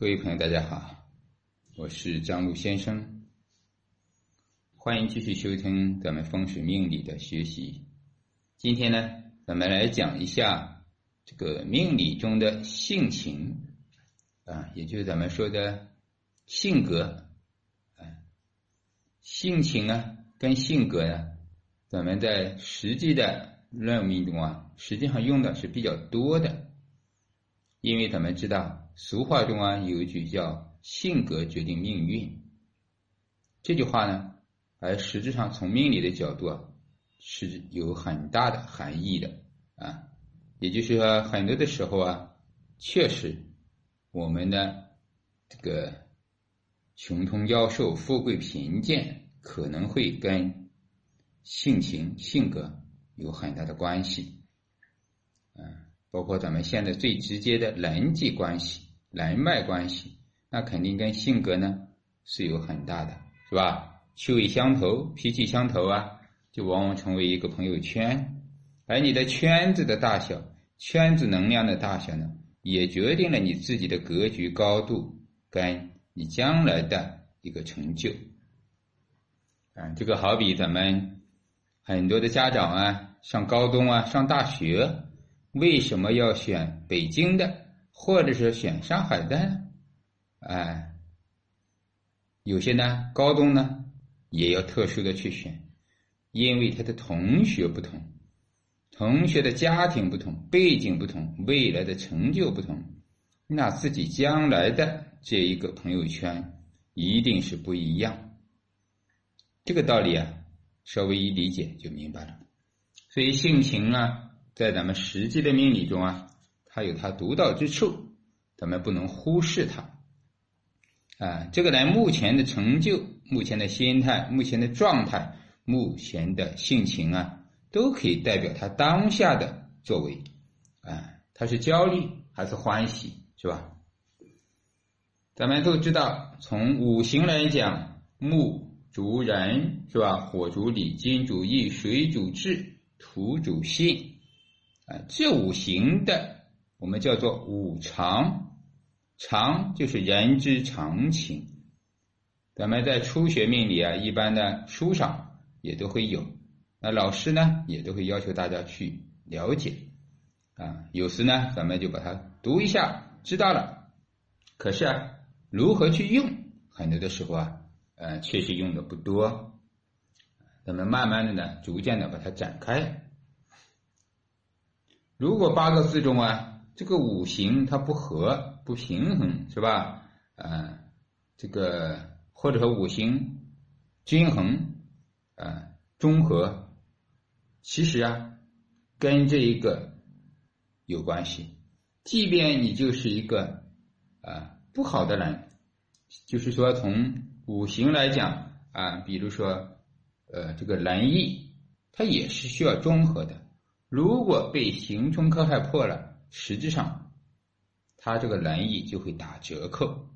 各位朋友，大家好，我是张璐先生，欢迎继续收听咱们风水命理的学习。今天呢，咱们来讲一下这个命理中的性情啊，也就是咱们说的性格啊，性情啊跟性格呢，咱们在实际的论命中啊，实际上用的是比较多的，因为咱们知道。俗话中啊有一句叫“性格决定命运”，这句话呢，而实质上从命理的角度啊是有很大的含义的啊。也就是说，很多的时候啊，确实我们的这个穷通妖寿、富贵贫贱，可能会跟性情、性格有很大的关系，嗯，包括咱们现在最直接的人际关系。人脉关系，那肯定跟性格呢是有很大的，是吧？趣味相投、脾气相投啊，就往往成为一个朋友圈。而你的圈子的大小、圈子能量的大小呢，也决定了你自己的格局高度，跟你将来的一个成就。啊，这个好比咱们很多的家长啊，上高中啊，上大学，为什么要选北京的？或者是选上海的，哎，有些呢高中呢也要特殊的去选，因为他的同学不同，同学的家庭不同，背景不同，未来的成就不同，那自己将来的这一个朋友圈一定是不一样。这个道理啊，稍微一理解就明白了。所以性情啊，在咱们实际的命理中啊。它有它独到之处，咱们不能忽视它。啊，这个人目前的成就、目前的心态、目前的状态、目前的性情啊，都可以代表他当下的作为。啊，他是焦虑还是欢喜，是吧？咱们都知道，从五行来讲，木主人，是吧？火主理，金主义，水主智，土主信。啊，这五行的。我们叫做五常，常就是人之常情。咱们在初学命理啊，一般的书上也都会有，那老师呢也都会要求大家去了解啊。有时呢，咱们就把它读一下，知道了。可是啊，如何去用，很多的时候啊，呃，确实用的不多。咱们慢慢的呢，逐渐的把它展开。如果八个字中啊。这个五行它不和不平衡是吧？啊，这个或者说五行均衡啊中和，其实啊跟这一个有关系。即便你就是一个啊不好的人，就是说从五行来讲啊，比如说呃这个仁义，它也是需要中和的。如果被刑冲克害破了。实际上，他这个仁义就会打折扣。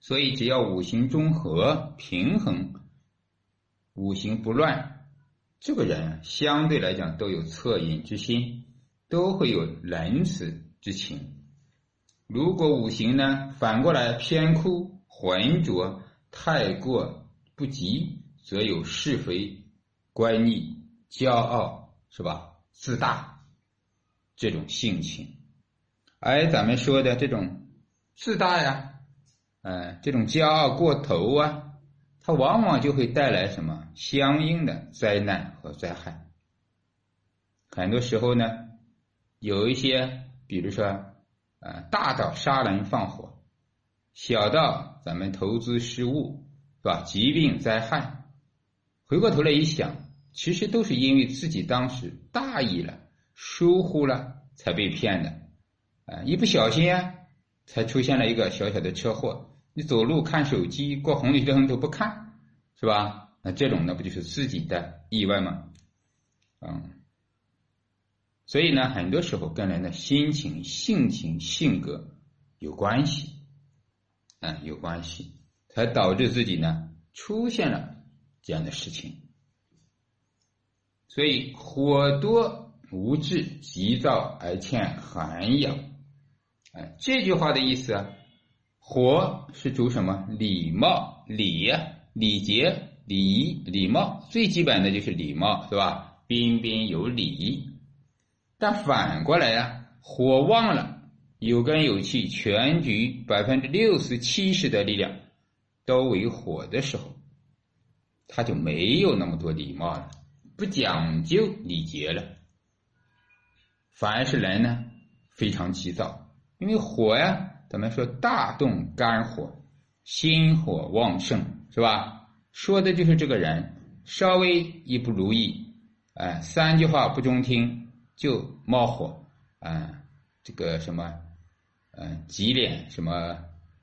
所以，只要五行中和、平衡，五行不乱，这个人相对来讲都有恻隐之心，都会有仁慈之情。如果五行呢反过来偏枯、浑浊、太过不及，则有是非、乖逆、骄傲，是吧？自大。这种性情，而咱们说的这种自大呀，嗯，这种骄傲过头啊，它往往就会带来什么相应的灾难和灾害。很多时候呢，有一些，比如说，呃，大到杀人放火，小到咱们投资失误，是吧？疾病灾害，回过头来一想，其实都是因为自己当时大意了。疏忽了才被骗的，啊，一不小心啊，才出现了一个小小的车祸。你走路看手机，过红绿灯都不看，是吧？那这种那不就是自己的意外吗？嗯，所以呢，很多时候跟人的心情、性情、性格有关系，啊，有关系，才导致自己呢出现了这样的事情。所以火多。无志急躁而欠寒养，哎，这句话的意思啊，火是主什么？礼貌、礼、礼节、礼仪、礼貌，最基本的就是礼貌，是吧？彬彬有礼。但反过来呀，火旺了，有根有气，全局百分之六十七十的力量都为火的时候，他就没有那么多礼貌了，不讲究礼节了，反而是人呢非常急躁。因为火呀，咱们说大动肝火，心火旺盛，是吧？说的就是这个人稍微一不如意，哎，三句话不中听就冒火，啊，这个什么，嗯，急脸什么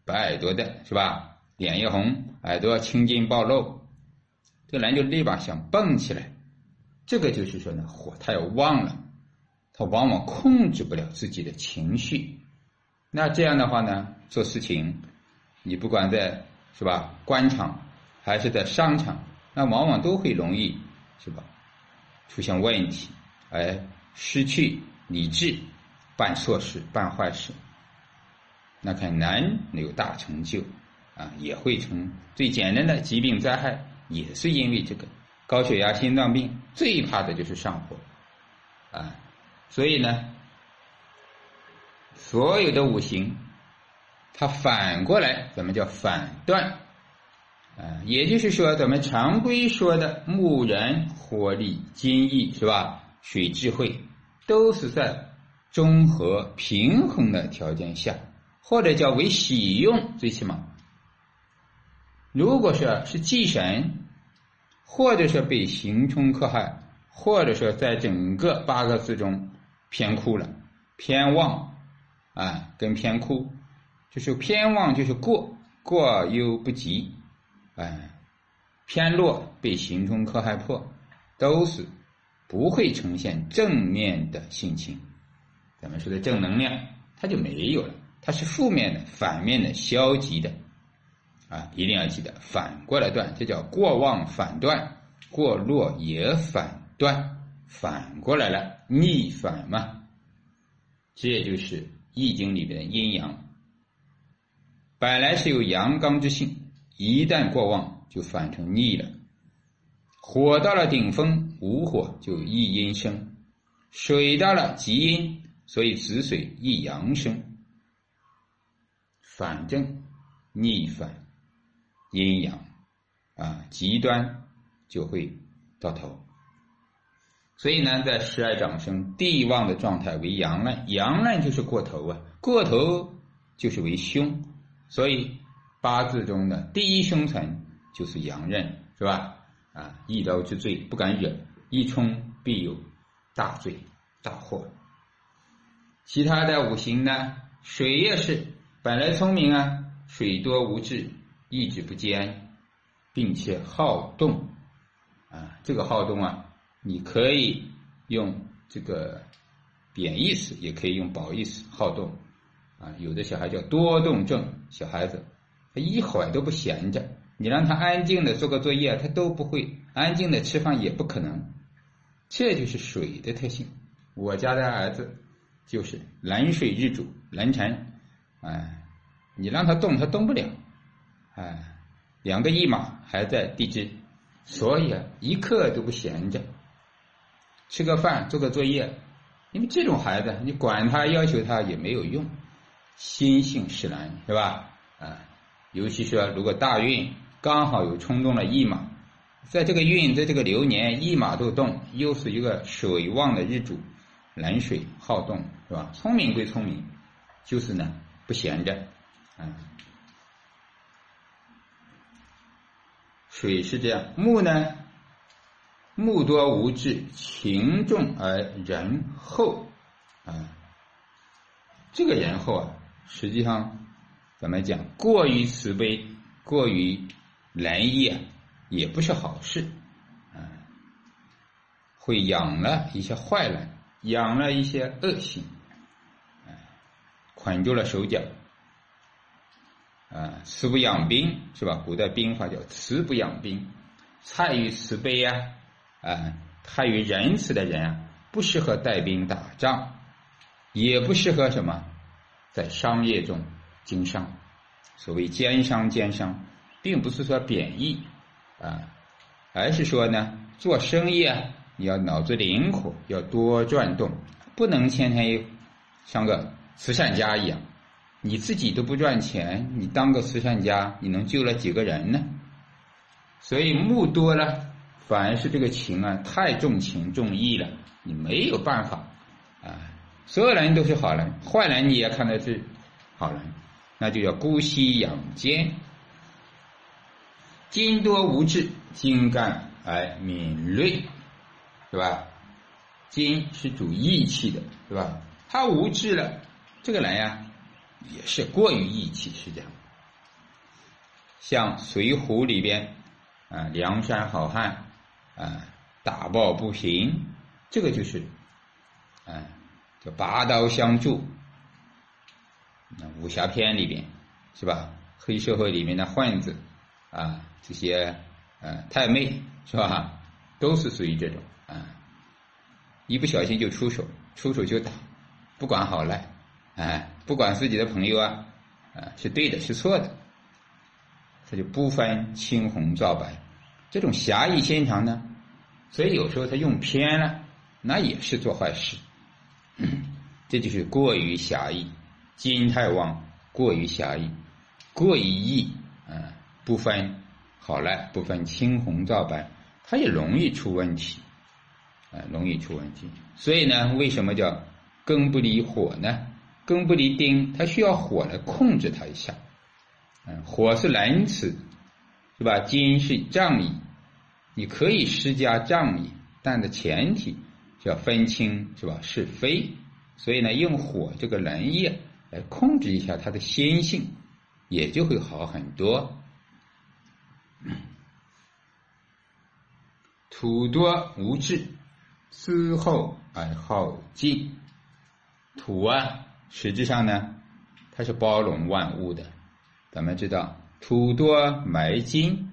白耳朵的是吧？脸一红，耳朵青筋暴露，这个人就立马想蹦起来。这个就是说呢，火太旺了，他往往控制不了自己的情绪。那这样的话呢，做事情，你不管在是吧？官场，还是在商场，那往往都会容易是吧？出现问题，而失去理智，办错事、办坏事，那很难有大成就啊，也会成最简单的疾病灾害，也是因为这个高血压、心脏病，最怕的就是上火啊，所以呢。所有的五行，它反过来怎么叫反断？啊，也就是说，咱们常规说的木人火力、金义是吧？水智慧，都是在综合平衡的条件下，或者叫为喜用，最起码。如果说是忌神，或者说被刑冲克害，或者说在整个八个字中偏枯了、偏旺。啊，跟偏枯，就是偏旺，就是过过犹不及，哎，偏弱被行冲克害破，都是不会呈现正面的性情。咱们说的正能量，它就没有了，它是负面的、反面的、消极的，啊，一定要记得反过来断，这叫过旺反断，过弱也反断，反过来了，逆反嘛，这就是。易经里边的阴阳，本来是有阳刚之性，一旦过旺就反成逆了。火到了顶峰，无火就易阴生；水到了极阴，所以子水易阳生。反正逆反阴阳啊，极端就会到头。所以呢，在十二长生地旺的状态为阳刃，阳刃就是过头啊，过头就是为凶，所以八字中的第一凶辰就是阳刃，是吧？啊，一刀之罪不敢惹，一冲必有大罪大祸。其他的五行呢，水也是本来聪明啊，水多无志，意志不坚，并且好动啊，这个好动啊。你可以用这个贬义词，也可以用褒义词，好动啊。有的小孩叫多动症，小孩子他一会儿都不闲着，你让他安静的做个作业，他都不会安静的吃饭，也不可能。这就是水的特性。我家的儿子就是冷水日主，冷沉，哎，你让他动，他动不了，哎，两个一马还在地支，所以啊，一刻都不闲着。吃个饭，做个作业，因为这种孩子，你管他要求他也没有用，心性使然，是吧？啊，尤其说如果大运刚好有冲动了一马，在这个运在这个流年一马都动，又是一个水旺的日主，冷水好动，是吧？聪明归聪明，就是呢不闲着，啊，水是这样，木呢？目多无志，情重而仁厚，啊，这个仁厚啊，实际上怎么讲？过于慈悲，过于仁义啊，也不是好事，啊，会养了一些坏人，养了一些恶行，捆住了手脚，啊，慈不养兵是吧？古代兵法叫慈不养兵，菜于慈悲呀。啊，太于仁慈的人啊，不适合带兵打仗，也不适合什么在商业中经商。所谓奸商，奸商，并不是说贬义啊，而是说呢，做生意啊，你要脑子灵活，要多转动，不能天天像个慈善家一样，你自己都不赚钱，你当个慈善家，你能救了几个人呢？所以木多了，反而是这个情啊，太重情重义了，你没有办法啊。所有人都是好人，坏人你也看的是好人。那就叫姑息养奸，精多无智，精干而敏锐，是吧？精是主义气的，是吧？他无智了，这个人呀，也是过于义气，是这样。像《水浒》里边啊，梁山好汉啊，打抱不平，这个就是，啊，叫拔刀相助。那武侠片里边，是吧？黑社会里面的混子，啊，这些呃太妹，是吧？都是属于这种啊，一不小心就出手，出手就打，不管好赖，哎，不管自己的朋友啊，啊是对的，是错的，他就不分青红皂白，这种侠义心肠呢，所以有时候他用偏了，那也是做坏事，这就是过于狭义。金太旺，过于狭义，过于义，啊，不分好赖，不分青红皂白，它也容易出问题，啊，容易出问题。所以呢，为什么叫根不离火呢？根不离丁，它需要火来控制它一下。嗯，火是仁慈，是吧？金是仗义，你可以施加仗义，但的前提是要分清，是吧？是非。所以呢，用火这个仁义。来控制一下他的心性，也就会好很多。土多无智，思后而好进。土啊，实质上呢，它是包容万物的。咱们知道，土多埋金。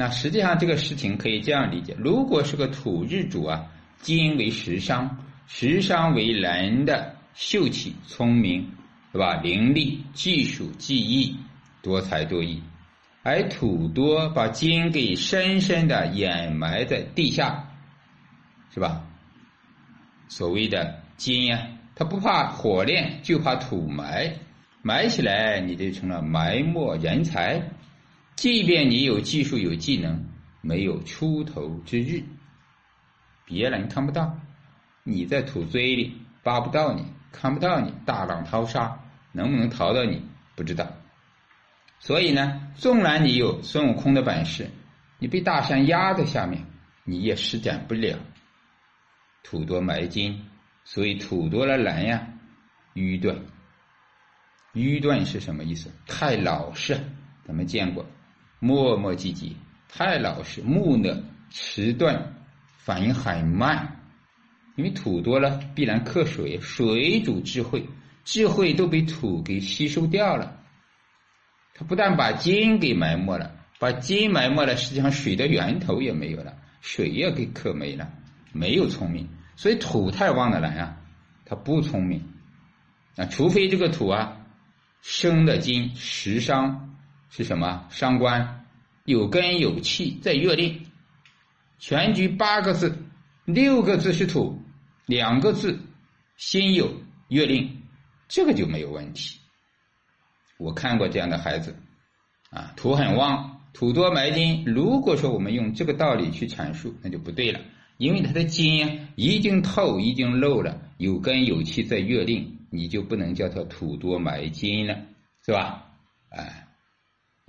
那实际上这个事情可以这样理解：如果是个土日主啊，金为食伤，食伤为人的。秀气、聪明，对吧？伶俐、技术、技艺，多才多艺。而土多把金给深深的掩埋在地下，是吧？所谓的金呀，它不怕火炼，就怕土埋。埋起来，你就成了埋没人才。即便你有技术、有技能，没有出头之日，别人看不到，你在土堆里扒不到你。看不到你，大浪淘沙，能不能淘到你不知道。所以呢，纵然你有孙悟空的本事，你被大山压在下面，你也施展不了。土多埋金，所以土多了难呀，愚钝。愚钝是什么意思？太老实，咱们见过，磨磨唧唧，太老实，木讷，迟钝，反应很慢。因为土多了，必然克水，水主智慧，智慧都被土给吸收掉了。它不但把金给埋没了，把金埋没了，实际上水的源头也没有了，水也给克没了，没有聪明。所以土太旺的人啊，他不聪明啊，除非这个土啊生的金食伤是什么伤官，有根有气在月令，全局八个字，六个字是土。两个字，心有月令，这个就没有问题。我看过这样的孩子，啊，土很旺，土多埋金。如果说我们用这个道理去阐述，那就不对了，因为他的金已经透，已经漏了，有根有气在月令，你就不能叫他土多埋金了，是吧？哎，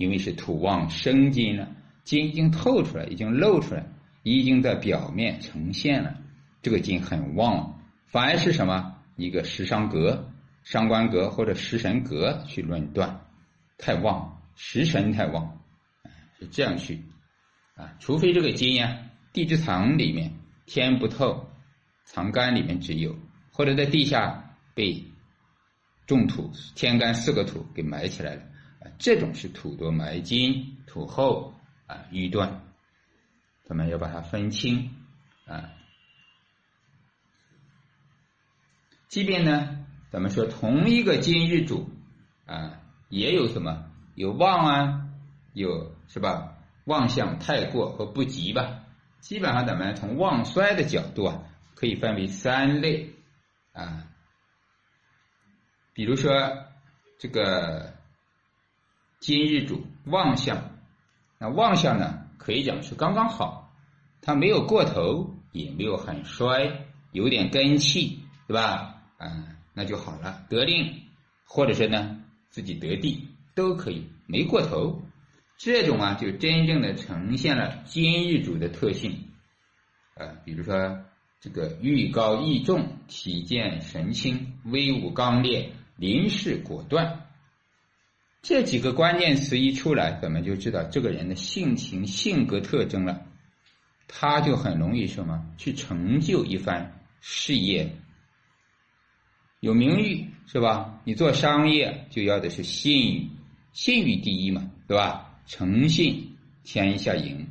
因为是土旺生金了，金已经透出来，已经露出来，已经在表面呈现了。这个金很旺，反而是什么一个食伤格、伤官格或者食神格去论断，太旺，食神太旺，是这样去啊。除非这个金呀，地之藏里面天不透，藏干里面只有，或者在地下被重土天干四个土给埋起来了这种是土多埋金，土厚啊愚钝，咱们要把它分清啊。即便呢，咱们说同一个金日主啊，也有什么有旺啊，有是吧？旺相太过和不及吧。基本上咱们从旺衰的角度啊，可以分为三类啊。比如说这个金日主旺相，那旺相呢，可以讲是刚刚好，它没有过头，也没有很衰，有点根气，对吧？啊，那就好了，得令，或者是呢自己得地都可以，没过头，这种啊就真正的呈现了今日主的特性，啊，比如说这个欲高义重，体健神清，威武刚烈，临事果断，这几个关键词一出来，咱们就知道这个人的性情、性格特征了，他就很容易什么去成就一番事业。有名誉是吧？你做商业就要的是信誉，信誉第一嘛，对吧？诚信天下赢，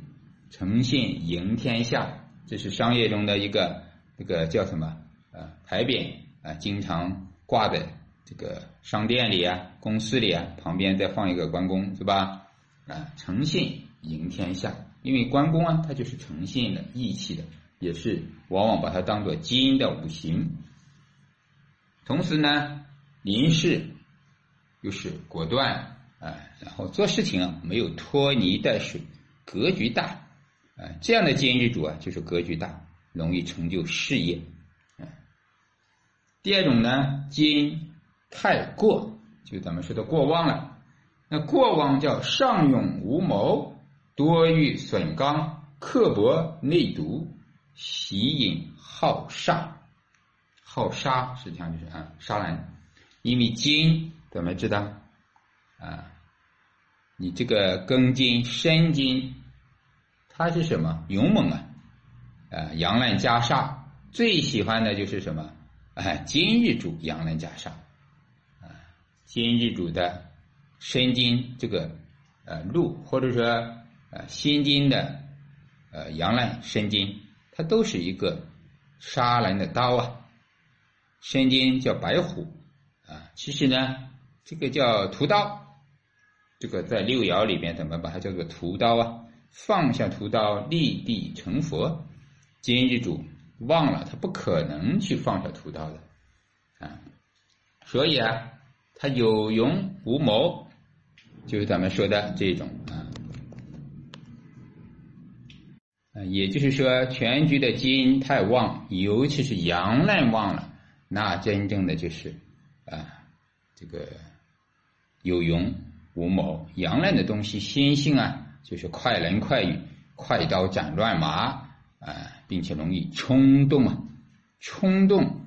诚信赢天下，这是商业中的一个这个叫什么啊？牌匾啊，经常挂在这个商店里啊、公司里啊，旁边再放一个关公，是吧？啊，诚信赢天下，因为关公啊，他就是诚信的、义气的，也是往往把它当做金的五行。同时呢，临事又是果断啊，然后做事情啊没有拖泥带水，格局大啊，这样的金日主啊就是格局大，容易成就事业。第二种呢，金太过，就咱们说的过旺了。那过旺叫上勇无谋，多欲损刚，刻薄内毒，喜饮好杀。好杀，实际上就是啊，杀人。因为金怎么知道啊？你这个庚金、申金，它是什么？勇猛啊！啊，阳刃加煞，最喜欢的就是什么？哎，金日主阳刃加煞，金日主的申金这个呃禄，或者说呃辛金的呃阳刃申金，它都是一个杀人的刀啊。申金叫白虎啊，其实呢，这个叫屠刀，这个在六爻里面怎么把它叫做屠刀啊？放下屠刀，立地成佛。今日主忘了，他不可能去放下屠刀的啊，所以啊，他有勇无谋，就是咱们说的这种啊，啊，也就是说，全局的金太旺，尤其是阳刃旺了。那真正的就是啊，这个有勇无谋，阳刃的东西，心性啊，就是快人快语，快刀斩乱麻啊，并且容易冲动啊，冲动，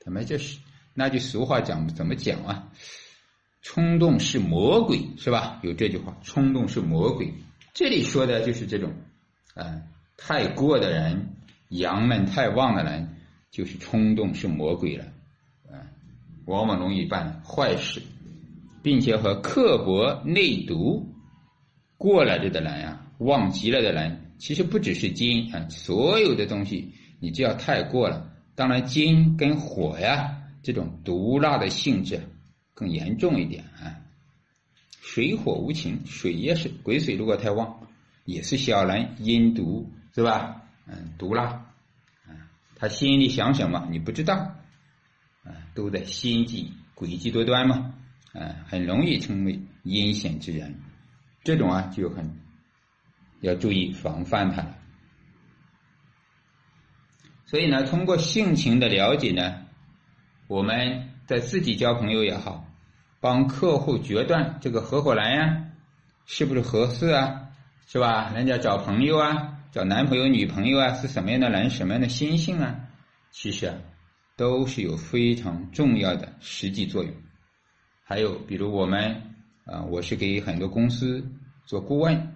怎么就是那句俗话讲怎么讲啊？冲动是魔鬼，是吧？有这句话，冲动是魔鬼。这里说的就是这种啊，太过的人，阳刃太旺的人。就是冲动是魔鬼了，啊，往往容易办坏事，并且和刻薄内毒过了的人啊，旺极了的人，其实不只是金啊，所有的东西你只要太过了，当然金跟火呀这种毒辣的性质更严重一点啊，水火无情，水也是癸水如果太旺，也是小人阴毒是吧？嗯，毒辣。他心里想什么，你不知道，啊，都在心计诡计多端嘛，啊，很容易成为阴险之人，这种啊就很要注意防范他。所以呢，通过性情的了解呢，我们在自己交朋友也好，帮客户决断这个合伙人呀，是不是合适啊，是吧？人家找朋友啊。找男朋友、女朋友啊，是什么样的人，什么样的心性啊？其实啊，都是有非常重要的实际作用。还有，比如我们啊，我是给很多公司做顾问，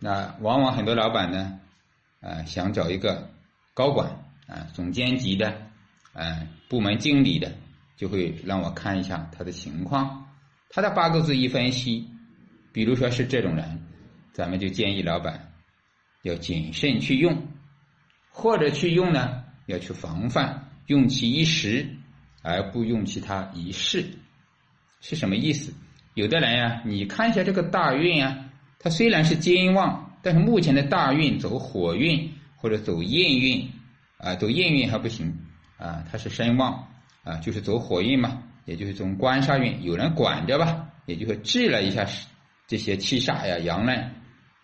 那往往很多老板呢，啊，想找一个高管啊，总监级的，嗯，部门经理的，就会让我看一下他的情况，他的八个字一分析，比如说是这种人，咱们就建议老板。要谨慎去用，或者去用呢，要去防范，用其一时，而不用其他一世，是什么意思？有的人呀，你看一下这个大运啊，它虽然是金旺，但是目前的大运走火运或者走印运啊，走印运还不行啊，它是身旺啊，就是走火运嘛，也就是从官杀运，有人管着吧，也就是治了一下这些七煞呀、阳刃，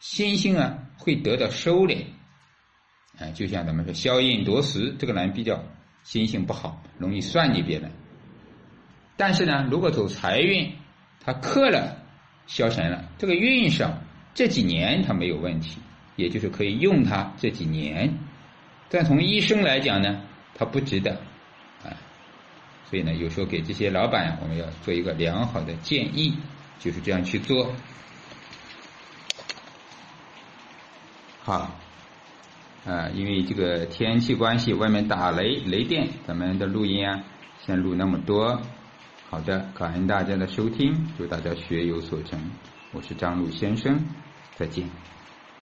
心性啊会得到收敛。啊，就像咱们说消印夺食，这个人比较心性不好，容易算计别人。但是呢，如果走财运，他克了消神了，这个运上这几年他没有问题，也就是可以用他这几年。但从医生来讲呢，他不值得啊。所以呢，有时候给这些老板，我们要做一个良好的建议，就是这样去做。好。啊，因为这个天气关系，外面打雷雷电，咱们的录音啊，先录那么多。好的，感恩大家的收听，祝大家学有所成。我是张璐先生，再见。